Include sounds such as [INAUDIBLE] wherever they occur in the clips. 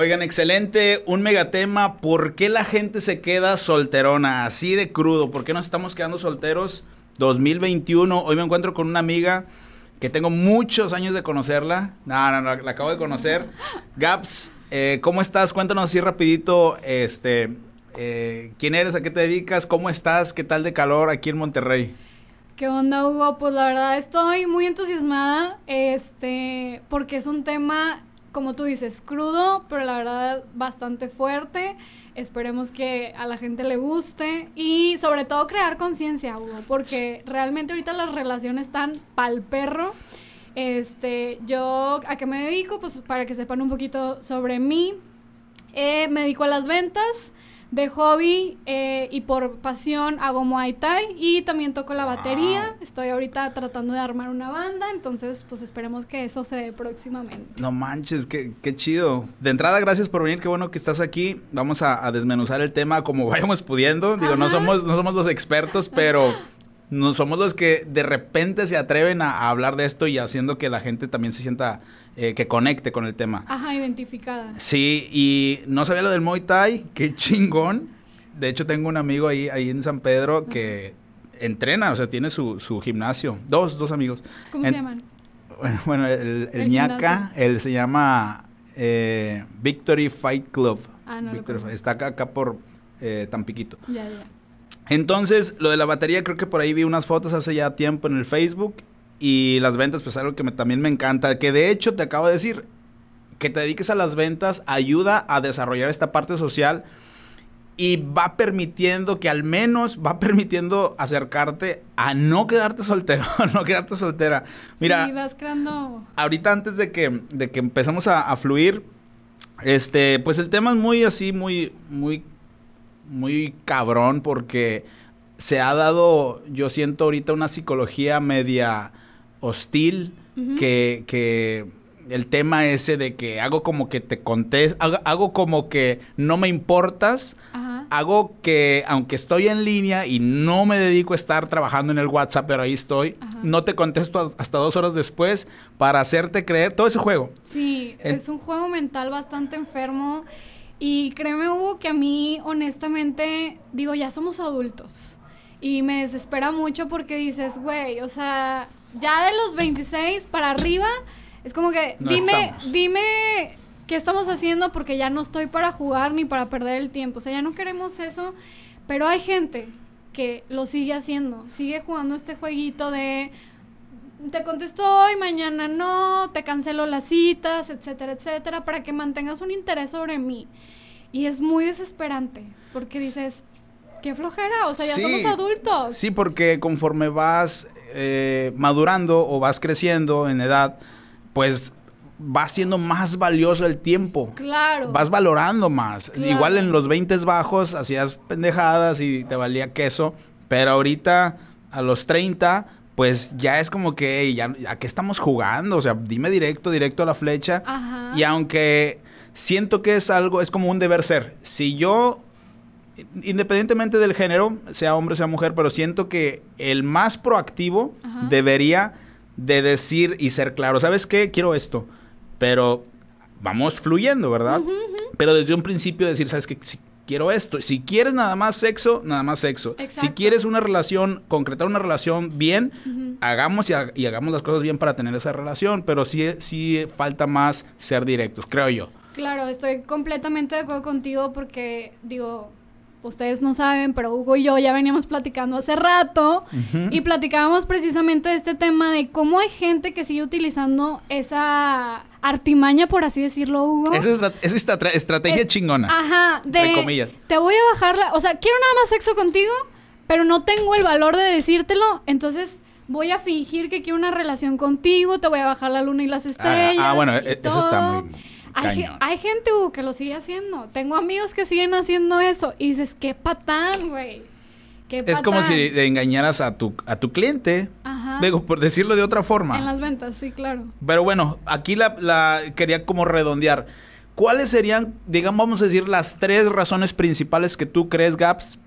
Oigan, excelente, un megatema. ¿Por qué la gente se queda solterona? Así de crudo. ¿Por qué nos estamos quedando solteros? 2021. Hoy me encuentro con una amiga que tengo muchos años de conocerla. No, no, no, la acabo de conocer. [LAUGHS] Gaps, eh, ¿cómo estás? Cuéntanos así rapidito, este, eh, ¿quién eres? ¿A qué te dedicas? ¿Cómo estás? ¿Qué tal de calor aquí en Monterrey? ¿Qué onda, Hugo? Pues la verdad estoy muy entusiasmada, este, porque es un tema, como tú dices, crudo, pero la verdad bastante fuerte. Esperemos que a la gente le guste y sobre todo crear conciencia, Hugo, porque realmente ahorita las relaciones están pal perro. Este, yo, ¿a qué me dedico? Pues para que sepan un poquito sobre mí. Eh, me dedico a las ventas de hobby eh, y por pasión hago Muay Thai y también toco la batería. Estoy ahorita tratando de armar una banda, entonces pues esperemos que eso se dé próximamente. No manches, qué, qué chido. De entrada, gracias por venir, qué bueno que estás aquí. Vamos a, desmenuzar el tema como [LAUGHS] vayamos pudiendo. Digo, no somos, no somos los expertos, pero [LAUGHS] no somos los que de repente se atreven a, hablar de esto y haciendo que la gente también se sienta eh, que conecte con el tema. Ajá, identificada. Sí, y no sabía lo del Muay Thai, [LAUGHS] qué chingón. De hecho, tengo un amigo ahí, ahí en San Pedro que entrena, o sea, tiene su, su gimnasio. Dos, dos amigos. ¿Cómo se llaman? [LAUGHS] Bueno, el, el, ñaca, él se llama eh, Victory Fight Club. Ah, no Está acá, acá por eh, Tampiquito. Ya, ya. Entonces, lo de la batería, creo que por ahí vi unas fotos hace ya tiempo en el Facebook y las ventas, pues algo que también me encanta, que de hecho te acabo de decir, que te dediques a las ventas ayuda a desarrollar esta parte social y va permitiendo que al menos va permitiendo acercarte a no quedarte soltero, [LAUGHS] no quedarte soltera. Mira, sí, vas creando... ahorita antes de que, de que empezamos a, a, fluir, este, pues el tema es muy así, muy, muy, muy cabrón porque se ha dado, yo siento ahorita una psicología media hostil, que, que el tema ese de que hago como que te conté, hago, como que no me importas, hago que aunque estoy en línea y no me dedico a estar trabajando en el WhatsApp, pero ahí estoy, no te contesto hasta dos horas después para hacerte creer todo ese juego. Sí, es un juego mental bastante enfermo y créeme Hugo que a mí honestamente digo, ya somos adultos. Y me desespera mucho porque dices, güey, o sea, ya de los 26 para arriba, es como que dime, dime qué estamos haciendo porque ya no estoy para jugar ni para perder el tiempo. O sea, ya no queremos eso, pero hay gente que lo sigue haciendo, sigue jugando este jueguito de te contesto hoy, mañana no, te cancelo las citas, etcétera, etcétera, para que mantengas un interés sobre mí. Y es muy desesperante, porque dices, qué flojera, o sea, ya somos adultos. Sí, porque conforme vas eh, madurando o vas creciendo en edad, pues va siendo más valioso el tiempo. Claro. Vas valorando más. Igual en los 20 bajos hacías pendejadas y te valía queso, pero ahorita a los 30 pues ya es como que, ya, ¿a qué estamos jugando? O sea, dime directo, directo a la flecha. Y aunque siento que es algo, es como un deber ser. Si yo independientemente del género, sea hombre o sea mujer, pero siento que el más proactivo debería de decir y ser claro, ¿sabes qué? Quiero esto, pero vamos fluyendo, ¿verdad? Pero desde un principio decir, ¿sabes qué? Si quiero esto. Si quieres nada más sexo, nada más sexo. Si quieres una relación, concretar una relación bien, hagamos y, y, hagamos las cosas bien para tener esa relación, pero sí, sí falta más ser directos, creo yo. Claro, estoy completamente de acuerdo contigo porque, digo, ustedes no saben, pero Hugo y yo ya veníamos platicando hace rato y platicábamos precisamente de este tema de cómo hay gente que sigue utilizando esa artimaña, por así decirlo, Hugo. Esa es esta estrategia chingona. Ajá, de comillas. Te voy a bajar la, o sea, quiero nada más sexo contigo, pero no tengo el valor de decírtelo, entonces voy a fingir que quiero una relación contigo, te voy a bajar la luna y las estrellas. Ah, ah bueno, e, eso está muy hay, gente que lo sigue haciendo. Tengo amigos que siguen haciendo eso. Y dices, qué patán, güey. Es como si engañaras a tu, a tu cliente. Ajá. por decirlo de otra forma. En las ventas, sí, claro. Pero bueno, aquí la, la quería como redondear. ¿Cuáles serían, digamos, vamos a decir, las tres razones principales que tú crees, Gaps?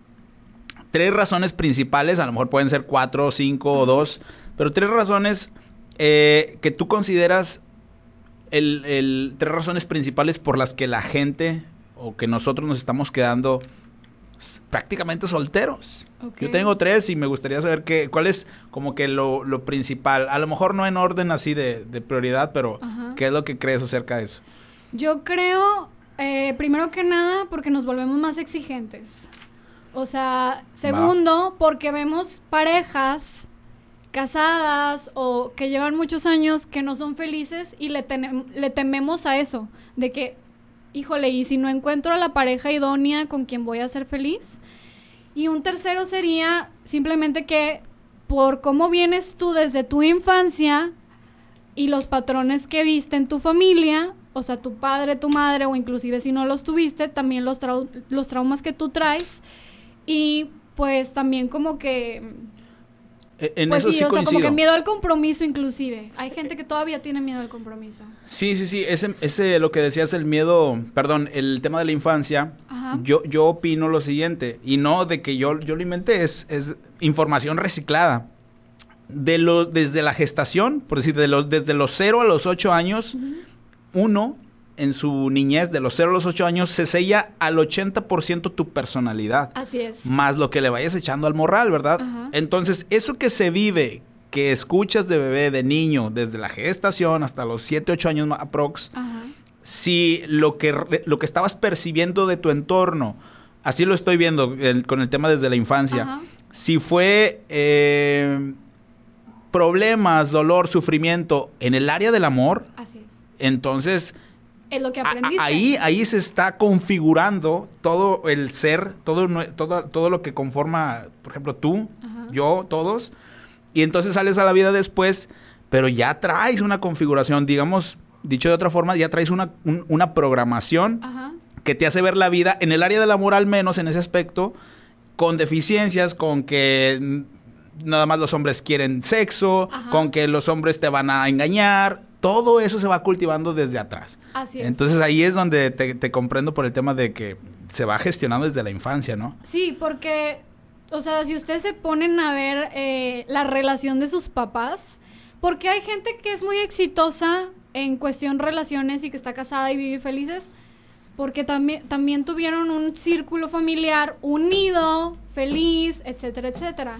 Tres razones principales, a lo mejor pueden ser cuatro, cinco o dos, pero tres razones eh, que tú consideras el, el- tres razones principales por las que la gente o que nosotros nos estamos quedando prácticamente solteros. Yo tengo tres y me gustaría saber qué, cuál es como que lo, lo principal. A lo mejor no en orden así de, de prioridad, pero Ajá. ¿qué es lo que crees acerca de eso? Yo creo, eh, primero que nada, porque nos volvemos más exigentes. O sea, segundo, porque vemos parejas casadas o que llevan muchos años que no son felices y le, le tememos a eso, de que, híjole, y si no encuentro a la pareja idónea con quien voy a ser feliz. Y un tercero sería simplemente que por cómo vienes tú desde tu infancia, y los patrones que viste en tu familia, o sea, tu padre, tu madre, o inclusive si no los tuviste, también los, los traumas que tú traes. Y pues también como que... E- En pues eso sí, sí o sea, como coincido. que miedo al compromiso inclusive. Hay gente que todavía tiene miedo al compromiso. Sí, sí, sí. Ese, ese lo que decías, el miedo, perdón, el tema de la infancia. Ajá. Yo, yo opino lo siguiente, y no de que yo, yo lo inventé, es, es información reciclada. De lo, desde la gestación, por decir, de los, desde los 0 a los 8 años, uno en su niñez, de los 0 a los 8 años, se sella al 80% tu personalidad Así es. más lo que le vayas echando al morral, ¿verdad? Ajá. Entonces, eso que se vive, que escuchas de bebé, de niño, desde la gestación hasta los 7, 8 años aprox, Ajá. si lo que, lo que estabas percibiendo de tu entorno, así lo estoy viendo el- con el tema desde la infancia, Ajá. si fue eh, problemas, dolor, sufrimiento en el área del amor, Así es. entonces Es lo que aprendiste. ahí, ahí se está configurando todo el ser, todo, todo, todo lo que conforma, por ejemplo, tú, Ajá. yo, todos. Y entonces sales a la vida después, pero ya traes una configuración, digamos, dicho de otra forma, ya traes una, un- una programación Ajá. que te hace ver la vida en el área del amor, al menos en ese aspecto, con deficiencias, con que nada más los hombres quieren sexo, Ajá. con que los hombres te van a engañar. Todo eso se va cultivando desde atrás. Así es. Entonces ahí es donde te, te comprendo por el tema de que se va gestionando desde la infancia, ¿no? Sí, porque, o sea, si ustedes se ponen a ver eh, la relación de sus papás, porque hay gente que es muy exitosa en cuestión relaciones y que está casada y vive felices, porque también, también tuvieron un círculo familiar unido, feliz, etcétera, etcétera.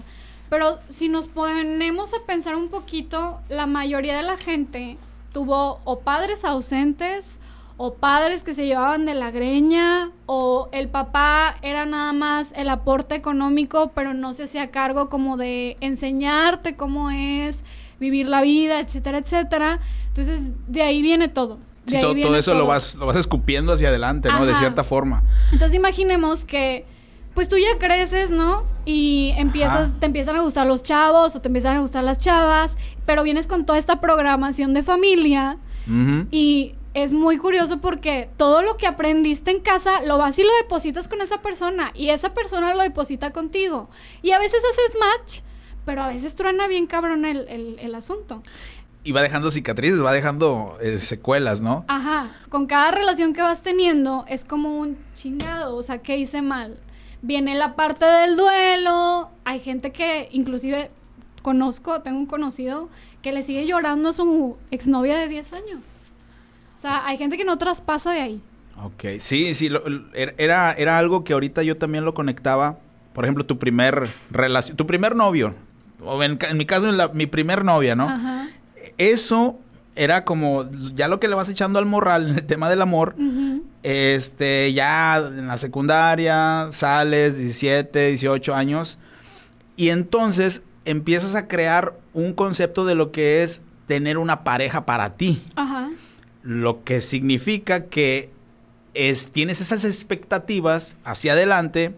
Pero si nos ponemos a pensar un poquito, la mayoría de la gente tuvo o padres ausentes, o padres que se llevaban de la greña, o el papá era nada más el aporte económico, pero no se hacía cargo como de enseñarte cómo es vivir la vida, etcétera, etcétera. Entonces, de ahí viene todo. Sí, todo, eso lo vas, lo vas escupiendo hacia adelante, ¿no? De cierta forma. Entonces imaginemos que pues tú ya creces, ¿no? Y empiezas, Ajá. te empiezan a gustar los chavos o te empiezan a gustar las chavas, pero vienes con toda esta programación de familia y es muy curioso porque todo lo que aprendiste en casa lo vas y lo depositas con esa persona y esa persona lo deposita contigo. Y a veces haces match, pero a veces truena bien cabrón el, el- el asunto. Y va dejando cicatrices, va dejando eh, secuelas, ¿no? Ajá, con cada relación que vas teniendo es como un chingado, o sea, ¿qué hice mal? Viene la parte del duelo, hay gente que inclusive conozco, tengo un conocido que le sigue llorando a su exnovia de 10 años. O sea, hay gente que no traspasa de ahí. Ok, sí, sí, lo- l- era, era algo que ahorita yo también lo conectaba. Por ejemplo, tu primer relación, tu primer novio, o en, mi caso, la- mi primer novia, ¿no? Ajá. Eso era como ya lo que le vas echando al morral en [LAUGHS] el tema del amor. Este, ya en la secundaria, sales, 17, 18 años, y entonces empiezas a crear un concepto de lo que es tener una pareja para ti. Ajá. Lo que significa que es, tienes esas expectativas hacia adelante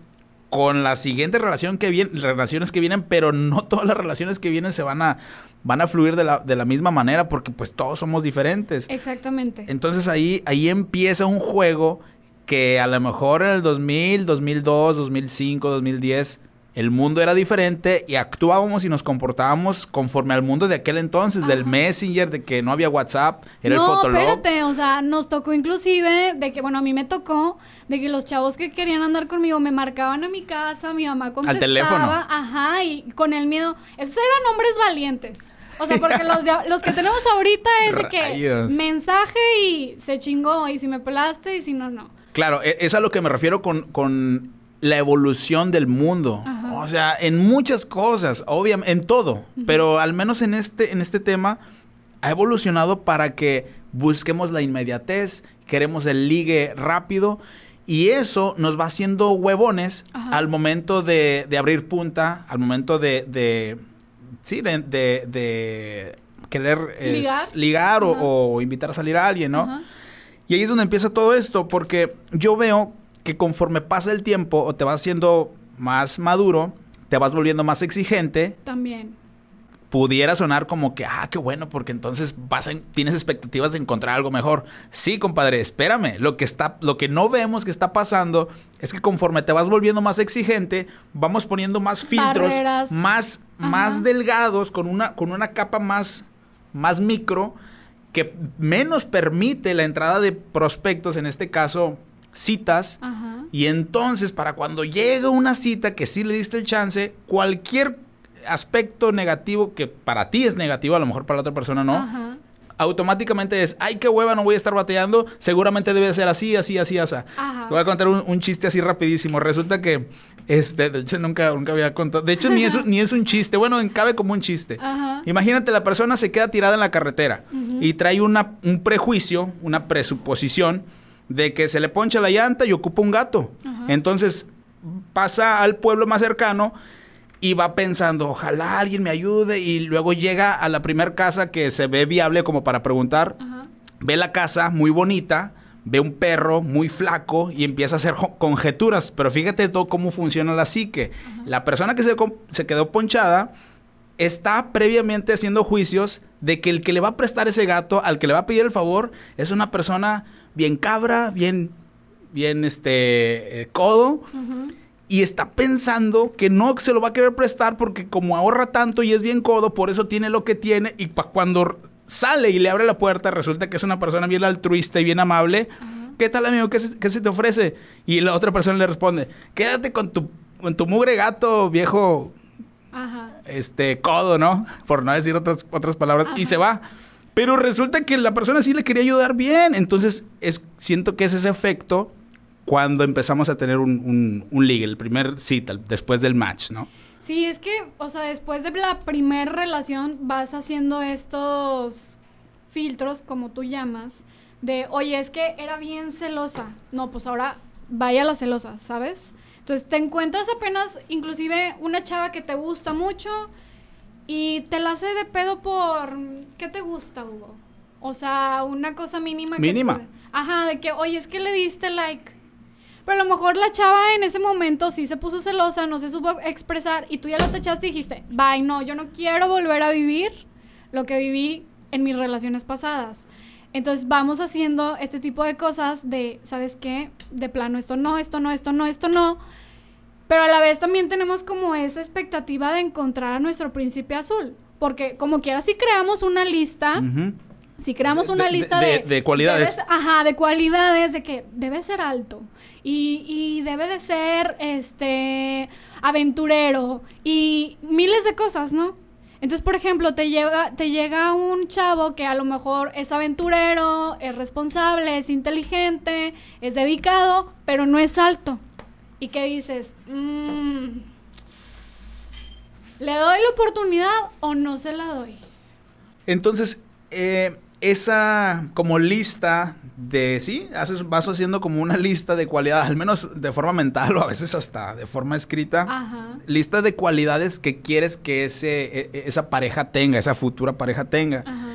con la siguiente relación que viene, relaciones que vienen, pero no [LAUGHS] todas las relaciones que vienen se van a, van a fluir de la, de la misma manera porque pues todos somos diferentes. Exactamente. Entonces ahí, ahí empieza un juego que a lo mejor en el 2000, 2002, 2005, 2010, el mundo era diferente y actuábamos y nos comportábamos conforme al mundo de aquel entonces, del. Messenger, de que no había WhatsApp, era no, el Fotolog. espérate, o sea, nos tocó inclusive de que, bueno, a mí me tocó de que los chavos que querían andar conmigo me marcaban a mi casa, mi mamá contestaba. teléfono. Ajá, y con el miedo. Esos eran hombres valientes. O sea, porque los, de- los que tenemos ahorita es de que Rayos. mensaje y se chingó, y si me pelaste y si no, no. Claro, e- es a lo que me refiero con, con la evolución del mundo. Ajá. O sea, en muchas cosas, obviamente, en todo, pero al menos en este, en este tema ha evolucionado para que busquemos la inmediatez, queremos el ligue rápido y eso nos va haciendo huevones Ajá. al momento de, de abrir punta, al momento de, de sí, de, de- querer es, Ligar. ligar o, invitar a salir a alguien, ¿no? Ajá. Y ahí es donde empieza todo esto, porque yo veo que conforme pasa el tiempo o te vas haciendo más maduro, te vas volviendo más exigente, También. pudiera sonar como que, ah, qué bueno, porque entonces vas tienes expectativas de encontrar algo mejor. Sí, compadre, espérame. Lo que está, lo que no vemos que está pasando es que conforme te vas volviendo más exigente, vamos poniendo más filtros, Barreras. más, Ajá. más delgados, con una, con una capa más, más micro, que menos permite la entrada de prospectos, en este caso, citas. Ajá. Y entonces, para cuando llega una cita que sí le diste el chance, cualquier aspecto negativo que para ti es negativo, a lo mejor para la otra persona no, Ajá. automáticamente es, ay, qué hueva, no voy a estar batallando, seguramente debe ser así, así, así, así. Ajá. Te voy a contar un, un chiste así rapidísimo. Resulta que, este, de hecho, nunca, nunca había contado. De hecho, ni es, un- ni es un chiste. Bueno, cabe como un chiste. Ajá. Imagínate, la persona se queda tirada en la carretera Ujú. y trae una, un prejuicio, una presuposición de que se le poncha la llanta y ocupa un gato. Ajá. Entonces pasa al pueblo más cercano y va pensando, ojalá alguien me ayude y luego llega a la primera casa que se ve viable como para preguntar, Ajá. ve la casa muy bonita, ve un perro muy flaco y empieza a hacer conjeturas. Pero fíjate todo cómo funciona la psique. La persona que se, se quedó ponchada está previamente haciendo juicios de que el que le va a prestar ese gato, al que le va a pedir el favor, es una persona bien cabra, bien, bien este, eh, codo. Y está pensando que no se lo va a querer prestar porque como ahorra tanto y es bien codo, por eso tiene lo que tiene. Y pa- cuando sale y le abre la puerta, resulta que es una persona bien altruista y bien amable. ¿Qué tal, amigo? ¿Qué se, qué se te ofrece? Y la otra persona le responde, quédate con tu, con tu mugre gato, viejo, Ajá. este, codo, ¿no? Por no decir otras, otras palabras. Y se va. Pero resulta que la persona sí le quería ayudar bien. Entonces, es, siento que es ese efecto cuando empezamos a tener un, un, un el primer cita, después del match, ¿no? Sí, es que, o sea, después de la primer relación vas haciendo estos filtros, como tú llamas, de, oye, es que era bien celosa. No, pues ahora vaya la celosa, ¿sabes? Entonces te encuentras apenas, inclusive, una chava que te gusta mucho y te la hace de pedo por, ¿qué te gusta, Hugo? O sea, una cosa mínima. que Mínima. tú- ajá, de que, oye, es que le diste like. Pero a lo mejor la chava en ese momento sí se puso celosa, no se supo expresar y tú ya la tachaste y dijiste, bye, no, yo no quiero volver a vivir lo que viví en mis relaciones pasadas. Entonces vamos haciendo este tipo de cosas de, ¿sabes qué? De plano, esto no, esto no, esto no, esto no. Pero a la vez también tenemos como esa expectativa de encontrar a nuestro príncipe azul. Porque como quiera, si creamos una lista, si creamos una de- lista de- de, de cualidades. ajá, de cualidades, de que debe ser alto. Y, y debe de ser este aventurero. Y miles de cosas, ¿no? Entonces, por ejemplo, te llega, te llega un chavo que a lo mejor es aventurero, es responsable, es inteligente, es dedicado, pero no es alto. ¿Y qué dices? Mm, ¿Le doy la oportunidad o no se la doy? Entonces, eh, esa como lista de, sí, haces, vas haciendo como una lista de cualidades, al menos de forma mental o a veces hasta de forma escrita. Ajá. Lista de cualidades que quieres que ese, e- e- esa pareja tenga, esa futura pareja tenga. Ajá.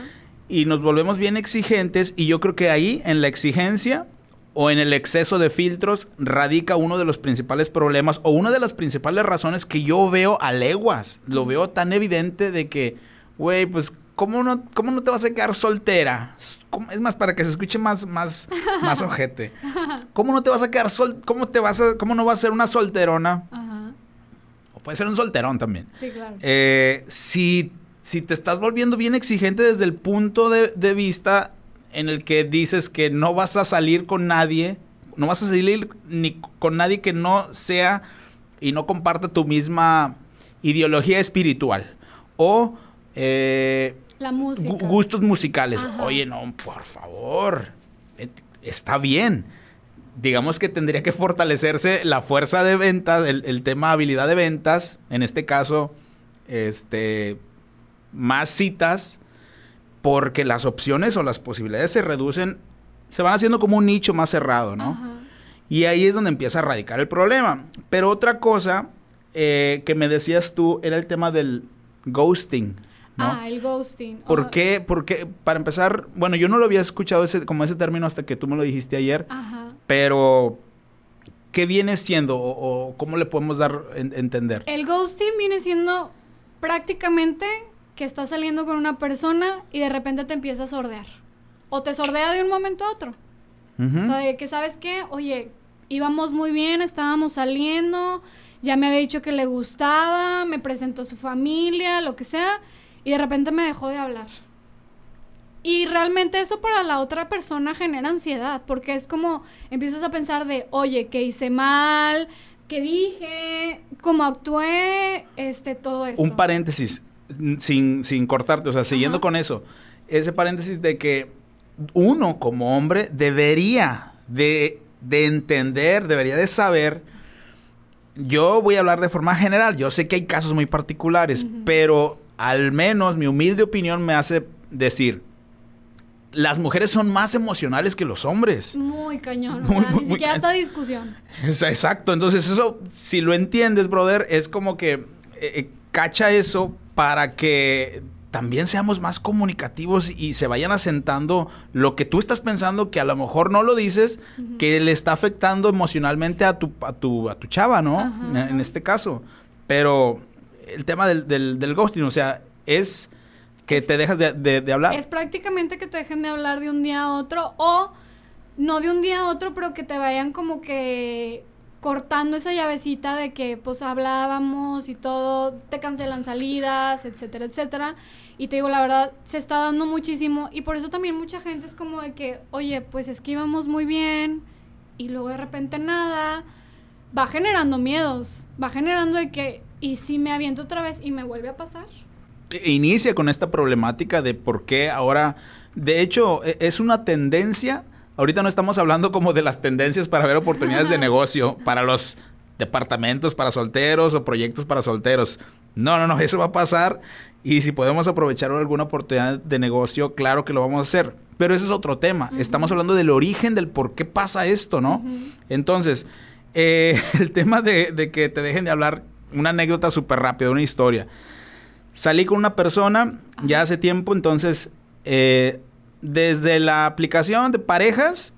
Y nos volvemos bien exigentes y yo creo que ahí, en la exigencia o en el exceso de filtros, radica uno de los principales problemas o una de las principales razones que yo veo a leguas. Lo veo tan evidente de que, güey, pues, ¿cómo no, ¿cómo no te vas a quedar soltera? ¿Cómo- Es más, para que se escuche más, más, más ojete. [LAUGHS] ¿Cómo no te vas a quedar sol... ¿Cómo te vas a... ¿Cómo no vas a ser una solterona? Ajá. O puede ser un solterón también. Sí, claro. Eh, si, si te estás volviendo bien exigente desde el punto de, de vista en el que dices que no vas a salir con nadie, no vas a salir ni con nadie que no sea y no comparta tu misma ideología espiritual. O eh, La música. gu- gustos musicales. Ajá. Oye, no, por favor. Está bien. Digamos que tendría que fortalecerse la fuerza de ventas, el, el tema habilidad de ventas. En este caso, este, más citas, porque las opciones o las posibilidades se reducen, se van haciendo como un nicho más cerrado, ¿no? Ajá. Y ahí es donde empieza a radicar el problema. Pero otra cosa eh, que me decías tú era el tema del ghosting, ¿no? Ah, el ghosting. ¿Por Oh, qué? Porque, para empezar, bueno, yo no lo había escuchado ese, como ese término hasta que tú me lo dijiste ayer, Ajá. pero ¿qué viene siendo o, o cómo le podemos dar en- entender? El ghosting viene siendo prácticamente que estás saliendo con una persona y de repente te empieza a sordear. O te sordea de un momento a otro. O sea, de que sabes qué, oye, íbamos muy bien, estábamos saliendo, ya me había dicho que le gustaba, me presentó su familia, lo que sea, y de repente me dejó de hablar. Y realmente eso para la otra persona genera ansiedad, porque es como empiezas a pensar de, oye, ¿qué hice mal? ¿Qué dije? ¿Cómo actué? Este, todo esto. Un paréntesis, sin, sin cortarte, o sea, siguiendo Ajá. con eso, ese paréntesis de que uno como hombre debería de, de entender, debería de saber, yo voy a hablar de forma general, yo sé que hay casos muy particulares, pero al menos mi humilde opinión me hace decir, las mujeres son más emocionales que los hombres. Muy cañón. O Muy, sea, muy, ni siquiera esta discusión. Exacto, entonces eso, si lo entiendes, brother, es como que eh, eh, cacha eso para que también seamos más comunicativos y se vayan asentando lo que tú estás pensando que a lo mejor no lo dices, que le está afectando emocionalmente a tu, a tu, a tu chava, ¿no? En, en este caso. Pero el tema del, del, del ghosting, o sea, es que te dejas de, de- de hablar. Es prácticamente que te dejen de hablar de un día a otro o no de un día a otro, pero que te vayan como que cortando esa llavecita de que pues hablábamos y todo, te cancelan salidas, etcétera, etcétera. Y te digo, la verdad, se está dando muchísimo y por eso también mucha gente es como de que, oye, pues es que íbamos muy bien y luego de repente nada. Va generando miedos, va generando de que, ¿y si me aviento otra vez y me vuelve a pasar? inicia con esta problemática de por qué ahora, de hecho, e- es una tendencia. Ahorita no estamos hablando como de las tendencias para ver oportunidades de [LAUGHS] negocio para los departamentos para solteros o proyectos para solteros. No, no, no, eso va a pasar y si podemos aprovechar alguna oportunidad de negocio, claro que lo vamos a hacer. Pero ese es otro tema. Estamos hablando del origen del por qué pasa esto, ¿no? Entonces, eh, [LAUGHS] el tema de, de que te dejen de hablar, una anécdota súper rápida, una historia. Salí con una persona ya hace tiempo, entonces, eh, desde la aplicación de parejas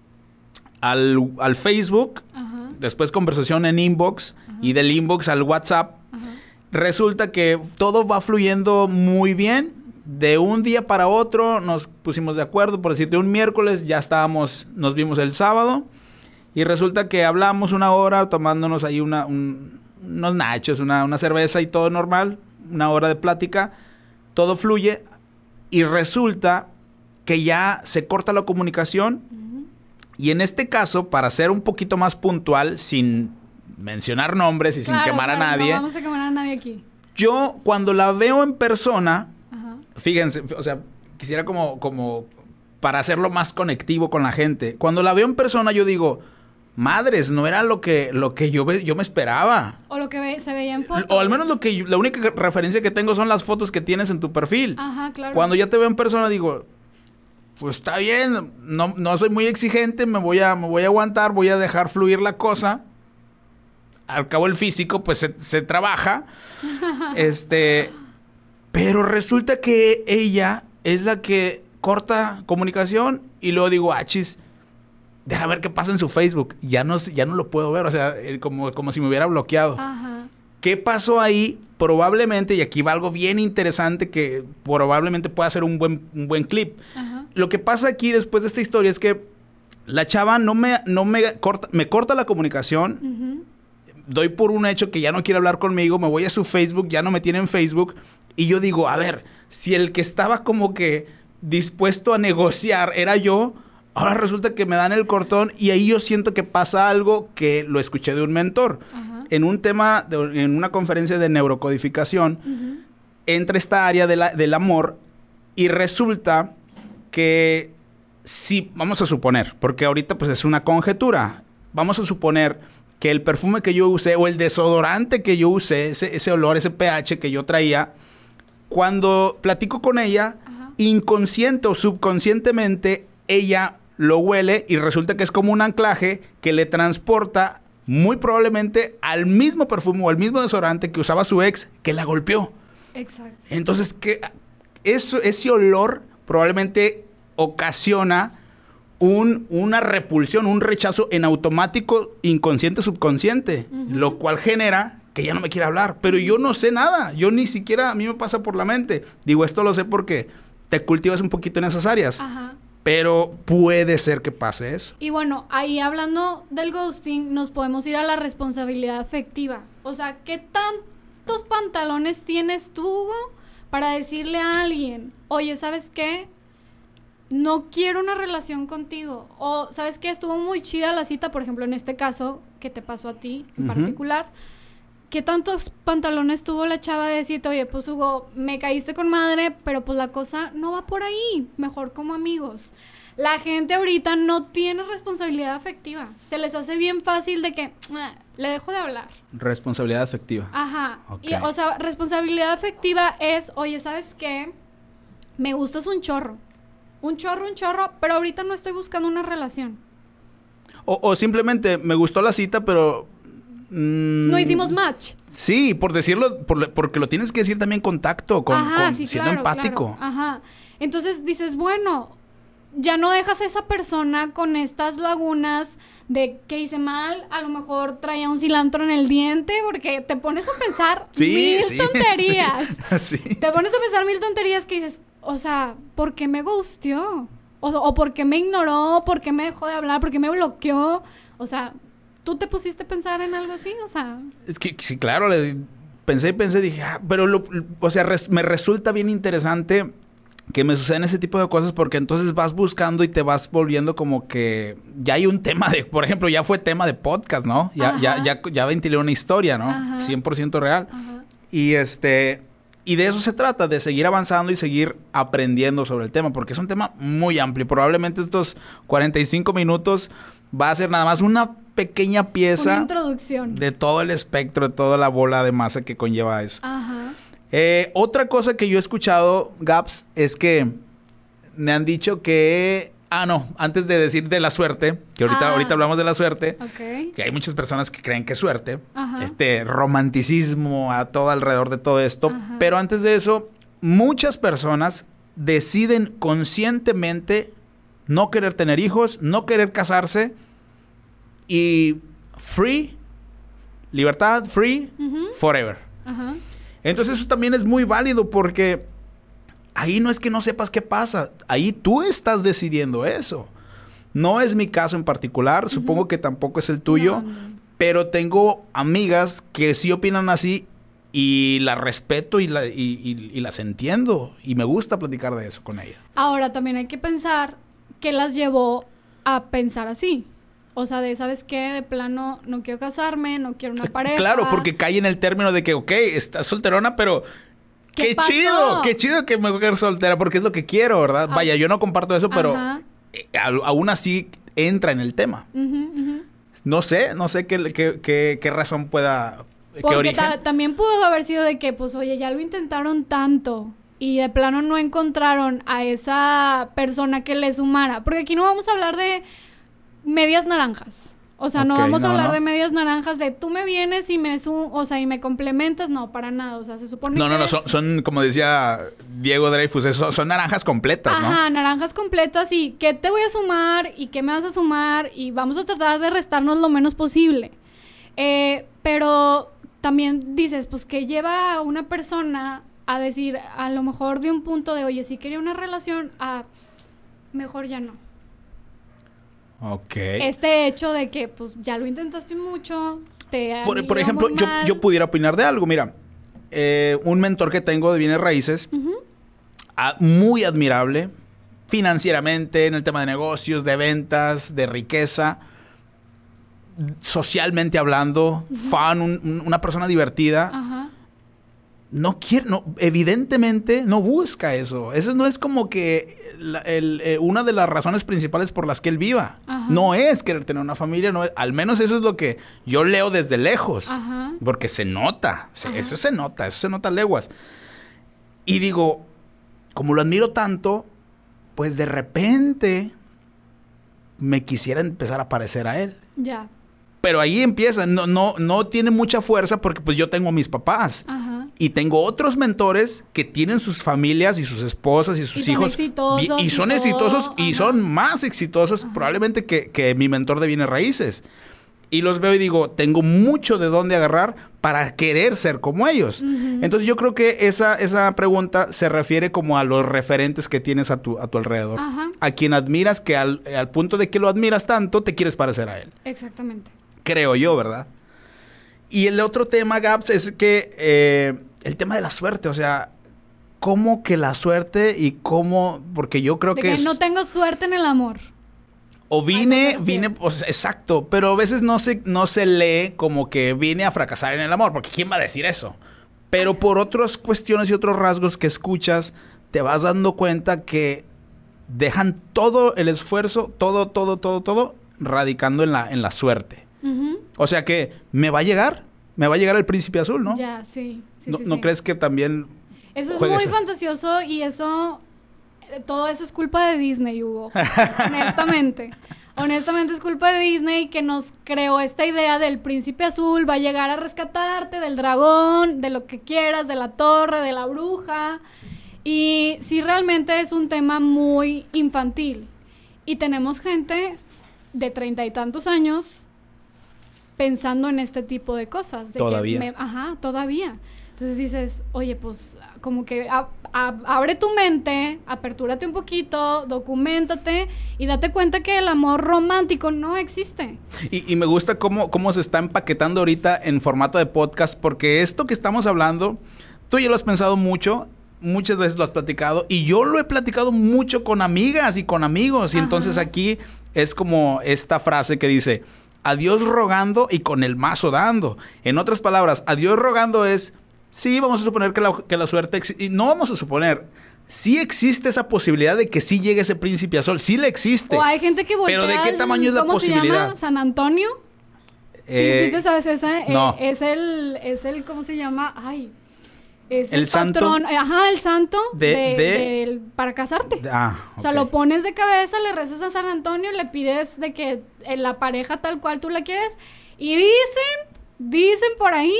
al, al Facebook, Ajá, después conversación en inbox y del inbox al WhatsApp, ajá. resulta que todo va fluyendo muy bien. De un día para otro nos pusimos de acuerdo, por decirte, un miércoles ya estábamos, nos vimos el sábado y resulta que hablamos una hora tomándonos ahí una, un- unos nachos, una, una cerveza y todo normal, una hora de plática, todo fluye y resulta que ya se corta la comunicación y en este caso, para ser un poquito más puntual, sin mencionar nombres y sin Claro, quemar a nadie, No vamos a quemar a nadie aquí. yo cuando la veo en persona, Ajá. fíjense, o sea, quisiera como, como para hacerlo más conectivo con la gente. Cuando la veo en persona, yo digo, madres, no era lo que, lo que yo, ve- yo me esperaba. O lo que ve- se veía en fotos. O al menos lo que yo- la única referencia que tengo son las fotos que tienes en tu perfil. Ajá, claro. Cuando ya te veo en persona, digo, pues está bien, no, no soy muy exigente, me voy, a, me voy a aguantar, voy a dejar fluir la cosa. Al cabo el físico, pues se, se trabaja. [LAUGHS] este, pero resulta que ella es la que corta comunicación y luego digo, achis, deja ver qué pasa en su Facebook. Ya no, ya no lo puedo ver, o sea, eh, como, como si me hubiera bloqueado. Ajá. ¿Qué pasó ahí? Probablemente, y aquí va algo bien interesante que probablemente pueda ser un buen, un buen clip. Ajá. Lo que pasa aquí después de esta historia es que la chava no me, no me corta, me corta la comunicación, doy por un hecho que ya no quiere hablar conmigo, me voy a su Facebook, ya no me tiene en Facebook, y yo digo, a ver, si el que estaba como que dispuesto a negociar era yo, ahora resulta que me dan el cortón y ahí yo siento que pasa algo que lo escuché de un mentor. Ajá. En un tema, de- en una conferencia de neurocodificación, entra esta área de la- del amor y resulta que si, vamos a suponer, porque ahorita pues es una conjetura, vamos a suponer que el perfume que yo usé o el desodorante que yo usé, ese, ese olor, ese pH que yo traía, cuando platico con ella, Ajá. inconsciente o subconscientemente, ella lo huele y resulta que es como un anclaje que le transporta muy probablemente al mismo perfume o al mismo desodorante que usaba su ex que la golpeó. Exacto. Entonces, que eso, ese olor probablemente ocasiona un- una repulsión, un rechazo en automático, inconsciente, subconsciente, lo cual genera que ya no me quiera hablar. Pero yo no sé nada, yo ni siquiera a mí me pasa por la mente. Digo, esto lo sé porque te cultivas un poquito en esas áreas, Ajá. pero puede ser que pase eso. Y bueno, ahí hablando del ghosting, nos podemos ir a la responsabilidad afectiva. O sea, ¿qué tantos pantalones tienes tú, Hugo, para decirle a alguien, oye, ¿sabes qué? No quiero una relación contigo. O, ¿sabes qué? Estuvo muy chida la cita, por ejemplo, en este caso, que te pasó a ti en particular. ¿Qué tantos pantalones tuvo la chava de decirte, oye, pues Hugo, me caíste con madre, pero pues la cosa no va por ahí, mejor como amigos? La gente ahorita no tiene responsabilidad afectiva. Se les hace bien fácil de que "Ah, le dejo de hablar. Responsabilidad afectiva. Ajá. Y, o sea, responsabilidad afectiva es, oye, ¿sabes qué? Me gustas un chorro. Un chorro, un chorro, pero ahorita no estoy buscando una relación. O, o simplemente me gustó la cita, pero... mm, No hicimos match. Sí, por decirlo, por porque lo tienes que decir también con tacto, con, Ajá, con- sí, siendo claro, empático. claro. Ajá. Entonces dices, bueno, ya no dejas a esa persona con estas lagunas de que hice mal, a lo mejor traía un cilantro en el diente, porque te pones a pensar [LAUGHS] Sí, mil sí, [LAUGHS] tonterías. Sí. sí. Te pones a pensar mil tonterías que dices, o sea, ¿por qué me gustió? O, o ¿por qué me ignoró? ¿Por qué me dejó de hablar? ¿Por qué me bloqueó? O sea, ¿tú te pusiste a pensar en algo así? O sea, Es que sí, claro, le pensé y pensé, dije, ah, pero lo- o sea, res- me resulta bien interesante que me sucedan ese tipo de cosas porque entonces vas buscando y te vas volviendo como que ya hay un tema de, por ejemplo, ya fue tema de podcast, ¿no? Ya, ya, Ajá. ya, ya ventilé una historia, ¿no? Ajá. 100% real. ajá. Y este y de eso se trata, de seguir avanzando y seguir aprendiendo sobre el tema, porque es un tema muy amplio. Probablemente estos 45 minutos va a ser nada más una pequeña Una pieza introducción. de todo el espectro, de toda la bola de masa que conlleva eso. Ajá. Eh, otra cosa que yo he escuchado, Gaps, es que me han dicho que... Ah, no, antes de decir de la suerte, que ahorita, Ah. ahorita hablamos de la suerte, que hay muchas personas que creen que es suerte, Ajá. este romanticismo a todo alrededor de todo esto, Ajá. pero antes de eso, muchas personas deciden conscientemente no querer tener hijos, no querer casarse y free, libertad, free, forever. Ajá. Entonces eso también es muy válido porque ahí no es que no sepas qué pasa, ahí tú estás decidiendo eso. No es mi caso en particular, supongo que tampoco es el tuyo, No, no. pero tengo amigas que sí opinan así y las respeto y, la- y- y- y las entiendo y me gusta platicar de eso con ellas. Ahora también hay que pensar qué las llevó a pensar así. O sea, de, ¿sabes qué? De plano, no quiero casarme, no quiero una pareja. Claro, porque cae en el término de que, ok, estás solterona, pero... ¿Qué ¡Qué, chido! ¡Qué chido que me quede soltera! Porque es lo que quiero, ¿verdad? Ah. Vaya, yo no comparto eso, pero eh, aún así entra en el tema. Ujú, ujú. No sé, no sé qué, qué, qué- qué razón pueda... ¿Qué Porque ta- también pudo haber sido de que, pues, oye, ya lo intentaron tanto y de plano no encontraron a esa persona que le sumara. Porque aquí no vamos a hablar de medias naranjas. O sea, no vamos a no, hablar no. de medias naranjas de tú me vienes y me su o sea, y me complementas. No, para nada. O sea, se supone No, no, que- no, son, son, como decía Diego Dreyfus, eso- son, naranjas completas, ¿no? Ajá, naranjas completas y qué te voy a sumar y qué me vas a sumar y vamos a tratar de restarnos lo menos posible. Eh, pero también dices, pues que lleva a una persona a decir, a lo mejor de un punto de, oye, si quería una relación, a mejor ya no. Ok. Este hecho de que, pues ya lo intentaste mucho, te Por, ejemplo, yo, yo pudiera opinar de algo. Mira, eh, un mentor que tengo de bienes raíces, muy admirable, financieramente, en el tema de negocios, de ventas, de riqueza, socialmente hablando, fan, un- un- una persona divertida. Ajá. No quiere, no, evidentemente no busca eso. Eso no es como que eh, una de las razones principales por las que él viva. No es querer tener una familia, no al menos eso es lo que yo leo desde lejos. Porque se nota, eso se nota, eso se nota leguas. Y digo, como lo admiro tanto, pues de repente me quisiera empezar a parecer a él. Ya. Pero ahí empieza, no, no, no tiene mucha fuerza porque pues yo tengo mis papás. Y tengo otros mentores que tienen sus familias y sus esposas y sus hijos. y, son exitosos y son más exitosos probablemente que, mi mentor de bienes raíces. Y los veo y digo, tengo mucho de dónde agarrar para querer ser como ellos. Entonces yo creo que esa, esa pregunta se refiere como a los referentes que tienes a tu, a tu alrededor. A quien admiras que al, al punto de que lo admiras tanto, te quieres parecer a él. Exactamente. Creo yo, ¿verdad? Y el otro tema, Gaps, es que eh, el tema de la suerte, o sea, ¿cómo que la suerte y cómo? Porque yo creo que, no tengo suerte en el amor. O vine, vine, pues exacto, pero a veces no se, no se lee como que vine a fracasar en el amor, porque ¿quién va a decir eso? Pero por otras cuestiones y otros rasgos que escuchas, te vas dando cuenta que dejan todo el esfuerzo, todo, todo, todo, todo, radicando en la, en la suerte. O sea que me va a llegar, me va a llegar el príncipe azul, ¿no? Ya, sí. ¿No, crees que también... Eso es muy fantasioso y eso, todo eso es culpa de Disney, Hugo. [LAUGHS] honestamente. Honestamente es culpa de Disney que nos creó esta idea del príncipe azul, va a llegar a rescatarte del dragón, de lo que quieras, de la torre, de la bruja. Y sí realmente es un tema muy infantil. Y tenemos gente de treinta y tantos años pensando en este tipo de cosas. todavía. ajá, todavía. Entonces dices, oye, pues como que abre tu mente, apertúrate un poquito, documentate y date cuenta que el amor romántico no existe. Y, me gusta cómo, cómo se está empaquetando ahorita en formato de podcast, porque esto que estamos hablando, tú ya lo has pensado mucho, muchas veces lo has platicado y yo lo he platicado mucho con amigas y con amigos. Y entonces aquí es como esta frase que dice, a Dios rogando y con el mazo dando. En otras palabras, a Dios rogando es, sí, vamos a suponer que la, que la suerte existe. No vamos a suponer, sí existe esa posibilidad de que sí llegue ese príncipe azul. Sí le existe. O hay gente que Pero ¿de qué tamaño es la posibilidad? Se llama? ¿San Antonio? sí, sí, te sabes esa. Eh, no. es el, es el, ¿cómo se llama? Ay, es el, patrón, ajá, el santo de, para casarte. ah, O sea, lo pones de cabeza, le rezas a San Antonio, le pides de que en la pareja tal cual tú la quieres y dicen, dicen por ahí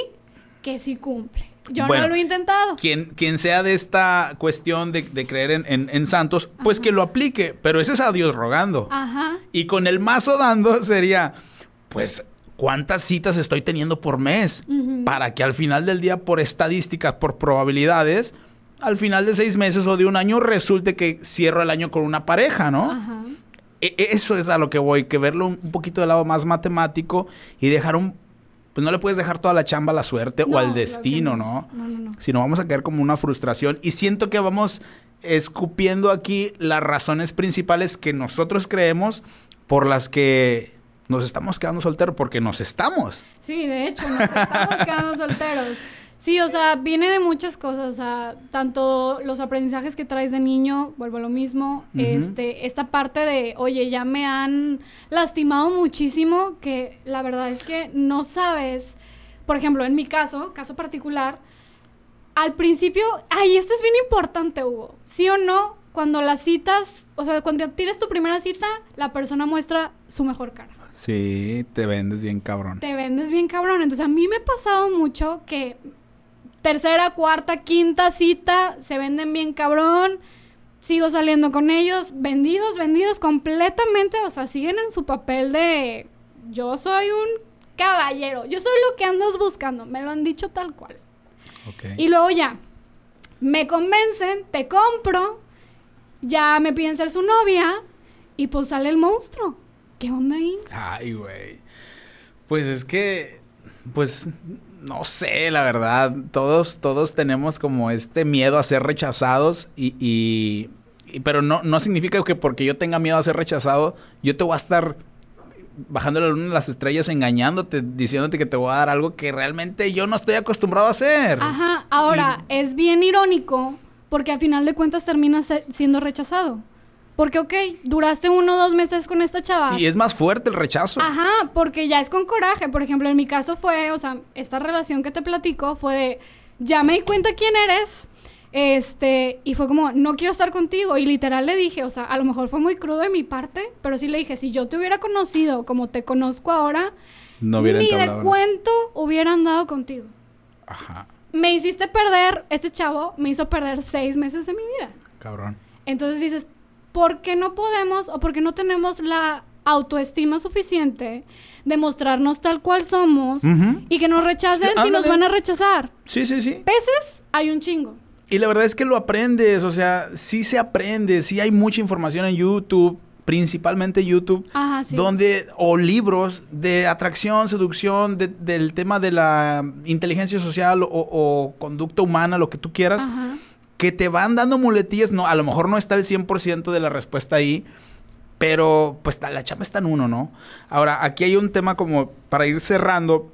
que sí cumple. Yo no lo he intentado. Quien, quien sea de esta cuestión de, creer en, santos, pues que lo aplique. Pero ese es a Dios rogando. Ajá. Y con el mazo dando sería, pues cuántas citas estoy teniendo por mes para que al final del día, por estadísticas, por probabilidades, al final de seis meses o de un año resulte que cierro el año con una pareja, ¿no? E, e, eso es a lo que voy, que verlo un, poquito del lado más matemático y dejar un... Pues no le puedes dejar toda la chamba a la suerte o al destino, no. ¿no? No, no, Sino vamos a caer como una frustración. Y siento que vamos escupiendo aquí las razones principales que nosotros creemos por las que nos estamos quedando solteros porque nos estamos. Sí, de hecho, nos estamos [LAUGHS] quedando solteros. Sí, o sea, viene de muchas cosas, o sea, tanto los aprendizajes que traes de niño, vuelvo a lo mismo, este, esta parte de, oye, ya me han lastimado muchísimo, que la verdad es que no sabes, por ejemplo, en mi caso, caso particular, al principio, ay, esto es bien importante, Hugo, sí o no, cuando las citas, o sea, cuando tienes tu primera cita, la persona muestra su mejor cara. Sí, te vendes bien cabrón. Te vendes bien cabrón. Entonces a mí me ha pasado mucho que tercera, cuarta, quinta cita se venden bien cabrón. Sigo saliendo con ellos, vendidos, vendidos completamente. O sea, siguen en su papel de yo soy un caballero. Yo soy lo que andas buscando. Me lo han dicho tal cual. Y luego ya, me convencen, te compro, ya me piden ser su novia y pues sale el monstruo. ¿Qué onda ahí? Ay, güey. Pues es que, pues, no sé, la verdad. Todos, todos tenemos como este miedo a ser rechazados y, y, pero no, no significa que porque yo tenga miedo a ser rechazado, yo te voy a estar bajando la luna las estrellas, engañándote, diciéndote que te voy a dar algo que realmente yo no estoy acostumbrado a hacer. Ajá, ahora, es bien irónico porque a final de cuentas terminas siendo rechazado. Porque, ok, duraste uno o dos meses con esta chava. Y es más fuerte el rechazo. Ajá, porque ya es con coraje. Por ejemplo, en mi caso fue, o sea, esta relación que te platico fue de, ya me di cuenta quién eres, este, y fue como, no quiero estar contigo. Y literal le dije, o sea, a lo mejor fue muy crudo de mi parte, pero sí le dije, si yo te hubiera conocido como te conozco ahora, No hubiera ni de cuento hubiera andado contigo. Ajá, Me hiciste perder, este chavo me hizo perder seis meses de mi vida. cabrón. Entonces dices, ¿por qué no podemos o por qué no tenemos la autoestima suficiente de mostrarnos tal cual somos y que nos rechacen Sí, si nos van a rechazar? Sí, sí, sí. Peces hay un chingo. Y la verdad es que lo aprendes, o sea, sí se aprende, sí hay mucha información en YouTube, principalmente YouTube, Ajá, sí. donde, o libros de atracción, seducción, de- del tema de la inteligencia social o, o conducta humana, lo que tú quieras, Ajá. Que te van dando muletillas, no, a lo mejor no está el 100% de la respuesta ahí, pero pues la chamba está en uno, ¿no? Ahora, aquí hay un tema como para ir cerrando,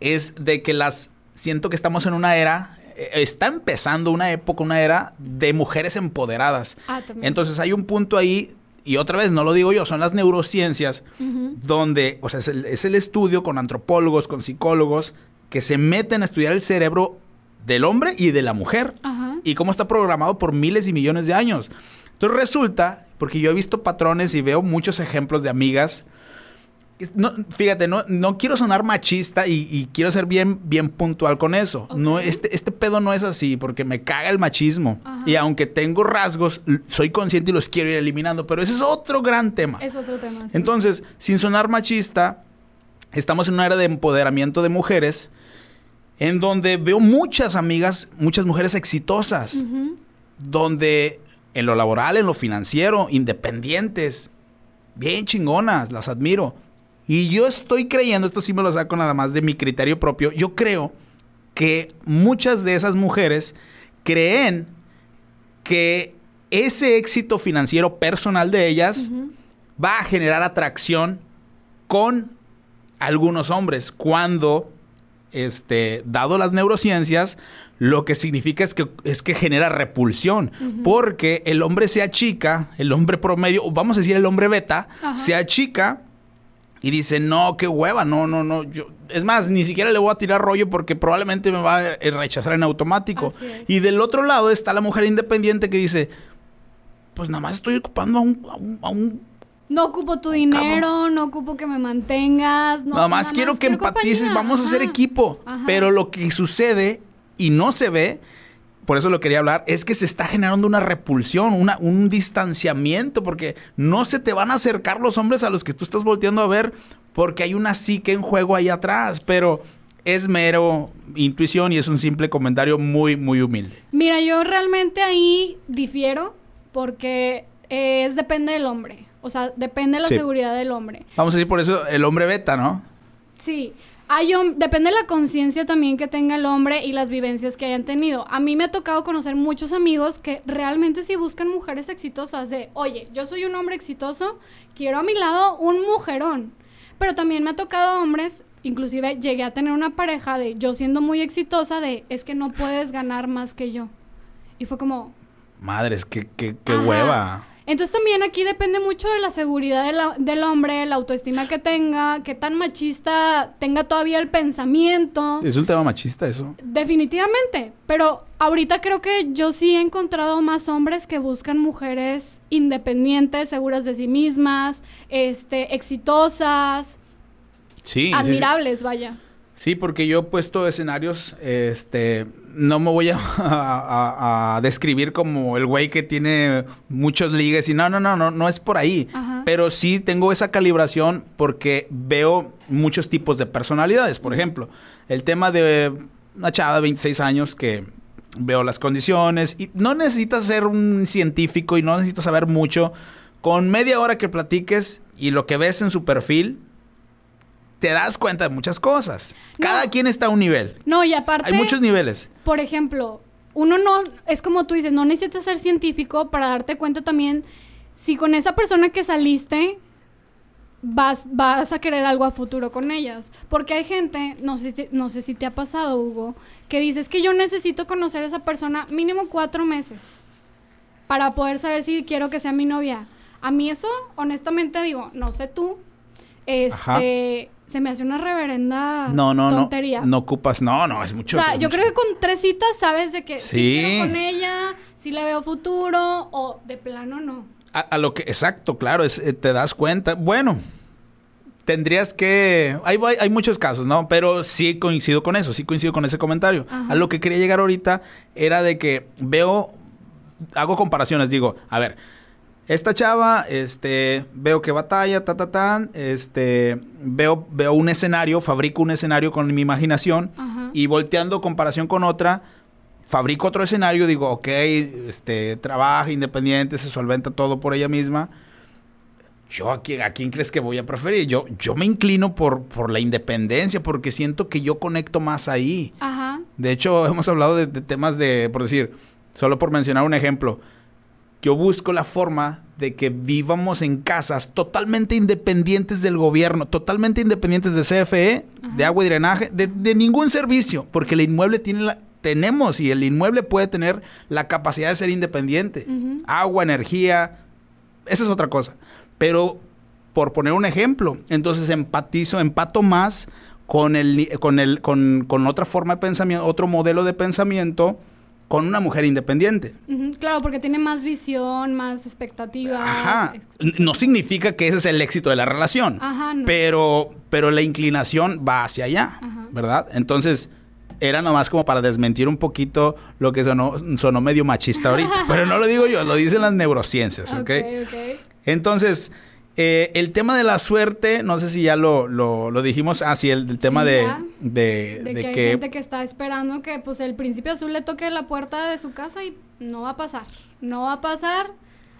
es de que las, siento que estamos en una era, eh, está empezando una época, una era de mujeres empoderadas. Ah, también. Entonces hay un punto ahí, y otra vez no lo digo yo, son las neurociencias, donde, o sea, es el, es el estudio con antropólogos, con psicólogos, que se meten a estudiar el cerebro del hombre y de la mujer Ajá. Y cómo está programado por miles y millones de años. Entonces resulta, porque yo he visto patrones y veo muchos ejemplos de amigas. No, fíjate, no, no quiero sonar machista y, y quiero ser bien, bien puntual con eso. No, este, este pedo no es así, porque me caga el machismo. Ajá. Y aunque tengo rasgos, soy consciente y los quiero ir eliminando. Pero ese es otro gran tema. Es otro tema. sí. Entonces, sin sonar machista, estamos en una era de empoderamiento de mujeres en donde veo muchas amigas, muchas mujeres exitosas, donde en lo laboral, en lo financiero, independientes, bien chingonas, las admiro. Y yo estoy creyendo, esto sí me lo saco nada más de mi criterio propio, yo creo que muchas de esas mujeres creen que ese éxito financiero personal de ellas va a generar atracción con algunos hombres cuando este dado las neurociencias lo que significa es que es que genera repulsión porque el hombre se achica el hombre promedio o vamos a decir el hombre beta Ajá. se achica y dice no qué hueva no no no yo es más ni siquiera le voy a tirar rollo porque probablemente me va a rechazar en automático. Y del otro lado está la mujer independiente que dice pues nada más estoy ocupando a un, a un- a un No ocupo tu dinero, no ocupo que me mantengas. No, nada más quiero que empatices, compañía. vamos a hacer Ajá. equipo. Ajá. Pero lo que sucede y no se ve, por eso lo quería hablar, es que se está generando una repulsión, una, un distanciamiento, porque no se te van a acercar los hombres a los que tú estás volteando a ver, porque hay una psique en juego ahí atrás, pero es mero intuición y es un simple comentario muy, muy humilde. Mira, yo realmente ahí difiero porque eh, es depende del hombre. O sea, depende de la Sí. seguridad del hombre. Vamos a decir por eso el hombre beta, ¿no? Sí. Hay depende de la conciencia también que tenga el hombre y las vivencias que hayan tenido. A mí me ha tocado conocer muchos amigos que realmente sí buscan mujeres exitosas de, oye, yo soy un hombre exitoso, quiero a mi lado un mujerón. Pero también me ha tocado hombres, inclusive llegué a tener una pareja de yo siendo muy exitosa de, es que no puedes ganar más que yo. Y fue como, Madres, qué, qué, hueva. Entonces también aquí depende mucho de la seguridad de la- del hombre, la autoestima que tenga, qué tan machista tenga todavía el pensamiento. Es un tema machista eso. Definitivamente, pero ahorita creo que yo sí he encontrado más hombres que buscan mujeres independientes, seguras de sí mismas, este, exitosas, Sí, sí, sí. admirables, vaya. Sí, porque yo he puesto escenarios, este, no me voy [LAUGHS] a, a- a describir como el güey que tiene muchos ligues y no, no, no, no, no es por ahí. Ajá. Pero sí tengo esa calibración porque veo muchos tipos de personalidades. Por ejemplo, el tema de una chava de 26 años que veo las condiciones y no necesitas ser un científico y no necesitas saber mucho. Con media hora que platiques y lo que ves en su perfil, te das cuenta de muchas cosas. No. Cada quien está a un nivel. No, y aparte, Hay muchos niveles. por ejemplo, uno no, es como tú dices, no necesitas ser científico para darte cuenta también si con esa persona que saliste vas, vas a querer algo a futuro con ellas. Porque hay gente, no sé, si, no sé si te ha pasado, Hugo, que dices que yo necesito conocer a esa persona mínimo cuatro meses para poder saber si quiero que sea mi novia. A mí eso, honestamente digo, no sé tú, este, se me hace una reverenda no, no, tontería. No, no ocupas, no, no, es mucho. O sea, yo mucho. creo que con tres citas sabes de que Sí. con ella, si le veo futuro o de plano no. A, a lo que, exacto, claro, es, eh, te das cuenta. Bueno, tendrías que. Hay, hay, hay muchos casos, ¿no? Pero sí coincido con eso, sí coincido con ese comentario. Ajá. A lo que quería llegar ahorita era de que veo. Hago comparaciones, digo, a ver. Esta chava, este, veo que batalla, ta, ta, tan, este, veo, veo un escenario, fabrico un escenario con mi imaginación y volteando comparación con otra, fabrico otro escenario, digo, ok, este, trabaja independiente, se solventa todo por ella misma. Yo a quién, a quién crees que voy a preferir? Yo, yo me inclino por, por la independencia, porque siento que yo conecto más ahí. Ajá. De hecho, [LAUGHS] hemos hablado de, de temas de, por decir, solo por mencionar un ejemplo, yo busco la forma de que vivamos en casas totalmente independientes del gobierno, totalmente independientes de CFE, de agua y drenaje, de, de ningún servicio, porque el inmueble tiene la, tenemos y el inmueble puede tener la capacidad de ser independiente. Agua, energía, esa es otra cosa. Pero por poner un ejemplo, entonces empatizo, empato más con el, con el, con, con otra forma de pensamiento, otro modelo de pensamiento con una mujer independiente. Claro, porque tiene más visión, más expectativas. Ajá. No significa que ese es el éxito de la relación. Ajá, no. Pero, pero la inclinación va hacia allá, Ajá. ¿verdad? Entonces, era nomás como para desmentir un poquito lo que sonó, sonó medio machista ahorita. [LAUGHS] pero no lo digo yo, lo dicen las neurociencias, ¿ok? Ok, ok. Entonces, eh, el tema de la suerte, no sé si ya lo, lo, lo dijimos, ah, sí, el, el tema Sí, de, de, De, de que, hay que gente que está esperando que pues el príncipe azul le toque la puerta de su casa y no va a pasar. No va a pasar.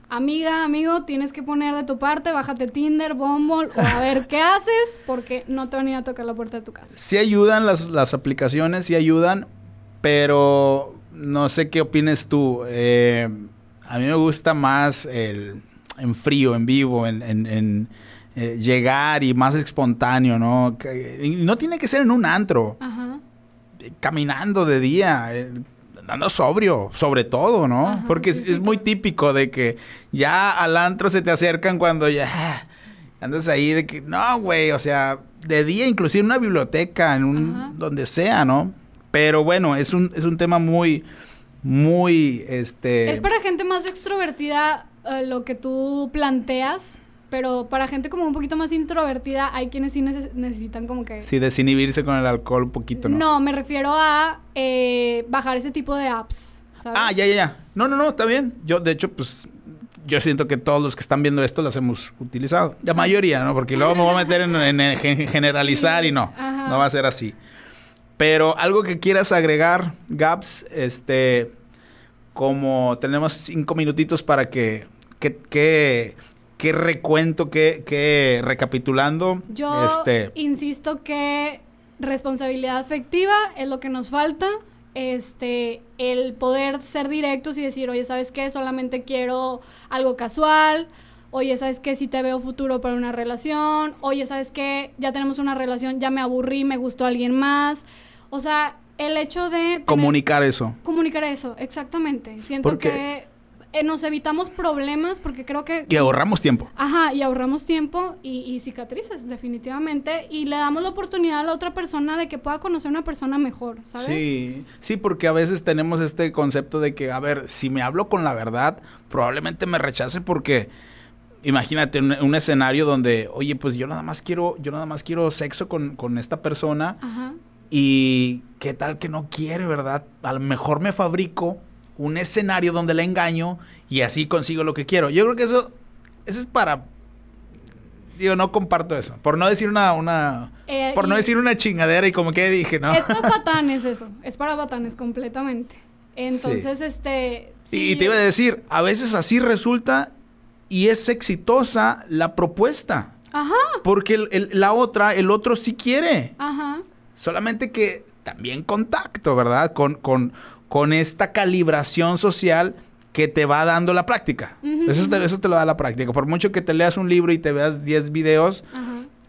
Amiga, amigo, tienes que poner de tu parte, bájate Tinder, Bumble o a ver qué haces porque no te van a ir a tocar la puerta de tu casa. sí ayudan las, las aplicaciones, sí ayudan, pero no sé qué opines tú. Eh, a mí me gusta más el en frío, en vivo, en, en- en, eh, llegar y más espontáneo, ¿no? Que- no tiene que ser en un antro. Ajá. caminando de día, eh, andando sobrio, sobre todo, ¿no? Ajá, Porque sí, es, sí, es muy típico de que ya al antro se te acercan cuando ya [LAUGHS] andas ahí de que, no, güey, o sea, de día, inclusive en una biblioteca, en un, Ajá. donde sea, ¿no? Pero bueno, es un, es un tema muy, muy, este... Es para gente más extrovertida eh, lo que tú planteas, pero para gente como un poquito más introvertida hay quienes sí neces- necesitan como que... Sí, desinhibirse con el alcohol un poquito, ¿no? No, me refiero a eh, bajar ese tipo de apps. ¿sabes? Ah, ya, ya, ya. No, no, no, está bien. Yo, de hecho, pues, yo siento que todos los que están viendo esto las hemos utilizado. La mayoría, ¿no? Porque luego me voy a meter en, en- en gen- generalizar Sí, y no. ajá. No va a ser así. Pero algo que quieras agregar, Gaps, este, como tenemos cinco minutitos para que, que, que recuento, que, que recapitulando, Yo este, insisto que responsabilidad afectiva es lo que nos falta. Este, el poder ser directos y decir, oye, ¿sabes qué? Solamente quiero algo casual. Oye, ¿sabes qué? Si te veo futuro para una relación. Oye, ¿sabes qué? Ya tenemos una relación, ya me aburrí, me gustó alguien más. O sea, el hecho de... tener- comunicar eso. Comunicar eso, exactamente. Siento Porque- que eh, nos evitamos problemas porque creo que... Y ahorramos tiempo. Ajá, y ahorramos tiempo y, y cicatrices, definitivamente. Y le damos la oportunidad a la otra persona de que pueda conocer a una persona mejor, ¿sabes? Sí, sí, porque a veces tenemos este concepto de que, a ver, si me hablo con la verdad, probablemente me rechace porque imagínate un, un escenario donde, oye, pues yo nada más quiero, yo nada más quiero sexo con, con esta persona Ajá. y qué tal que no quiere, ¿verdad? A lo mejor me fabrico un escenario donde la engaño y así consigo lo que quiero. Yo creo que eso, eso es para... Digo, no comparto eso. Por no decir una... una Eh, por no decir una chingadera y como que dije, ¿no? Es [LAUGHS] para patanes eso, es para patanes completamente. Entonces, este... Y- sí, Y te iba a decir, a veces así resulta y es exitosa la propuesta. Ajá, Porque el- el- la otra, el otro sí quiere. ajá. Solamente que también contacto, ¿verdad? Con, con, con esta calibración social que te va dando la práctica. eso, te, eso te lo da la práctica. Por mucho que te leas un libro y te veas 10 videos,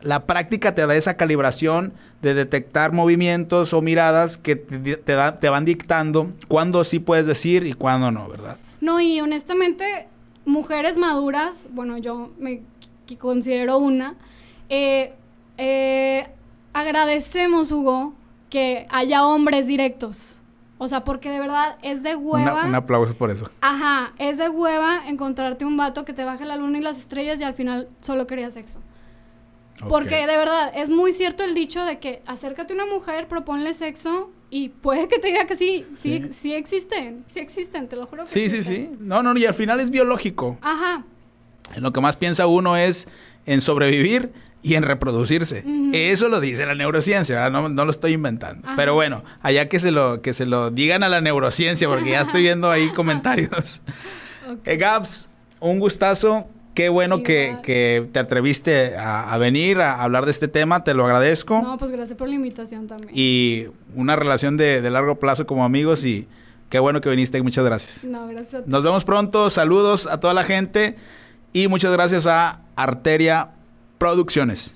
la práctica te da esa calibración de detectar movimientos o miradas que te, te van dictando cuándo sí puedes decir y cuándo no, ¿verdad? No, y honestamente, mujeres maduras, bueno, yo me considero una, eh, eh, agradecemos, Hugo, que haya hombres directos. O sea, porque de verdad es de hueva. un aplauso por eso. Ajá, es de hueva encontrarte un vato que te baje la luna y las estrellas y al final solo quería sexo. Porque de verdad, es muy cierto el dicho de que acércate a una mujer, proponle sexo y puede que te diga que sí, sí, sí, existen, sí existen, te lo juro que Sí, sí, sí. No, no, y al final es biológico. Ajá. En lo que más piensa uno es en sobrevivir y en reproducirse. Eso lo dice la neurociencia, no, no, lo estoy inventando. Pero bueno, allá que se lo que se lo digan a la neurociencia porque ya estoy viendo ahí [LAUGHS] comentarios. Okay. Eh, Gabs, un gustazo. Qué bueno que, te atreviste a, venir a hablar de este tema, te lo agradezco. No, pues gracias por la invitación también. Y una relación de, de largo plazo como amigos y qué bueno que viniste, muchas gracias. No, gracias. Nos vemos pronto, saludos a toda la gente y muchas gracias a Arteria Producciones.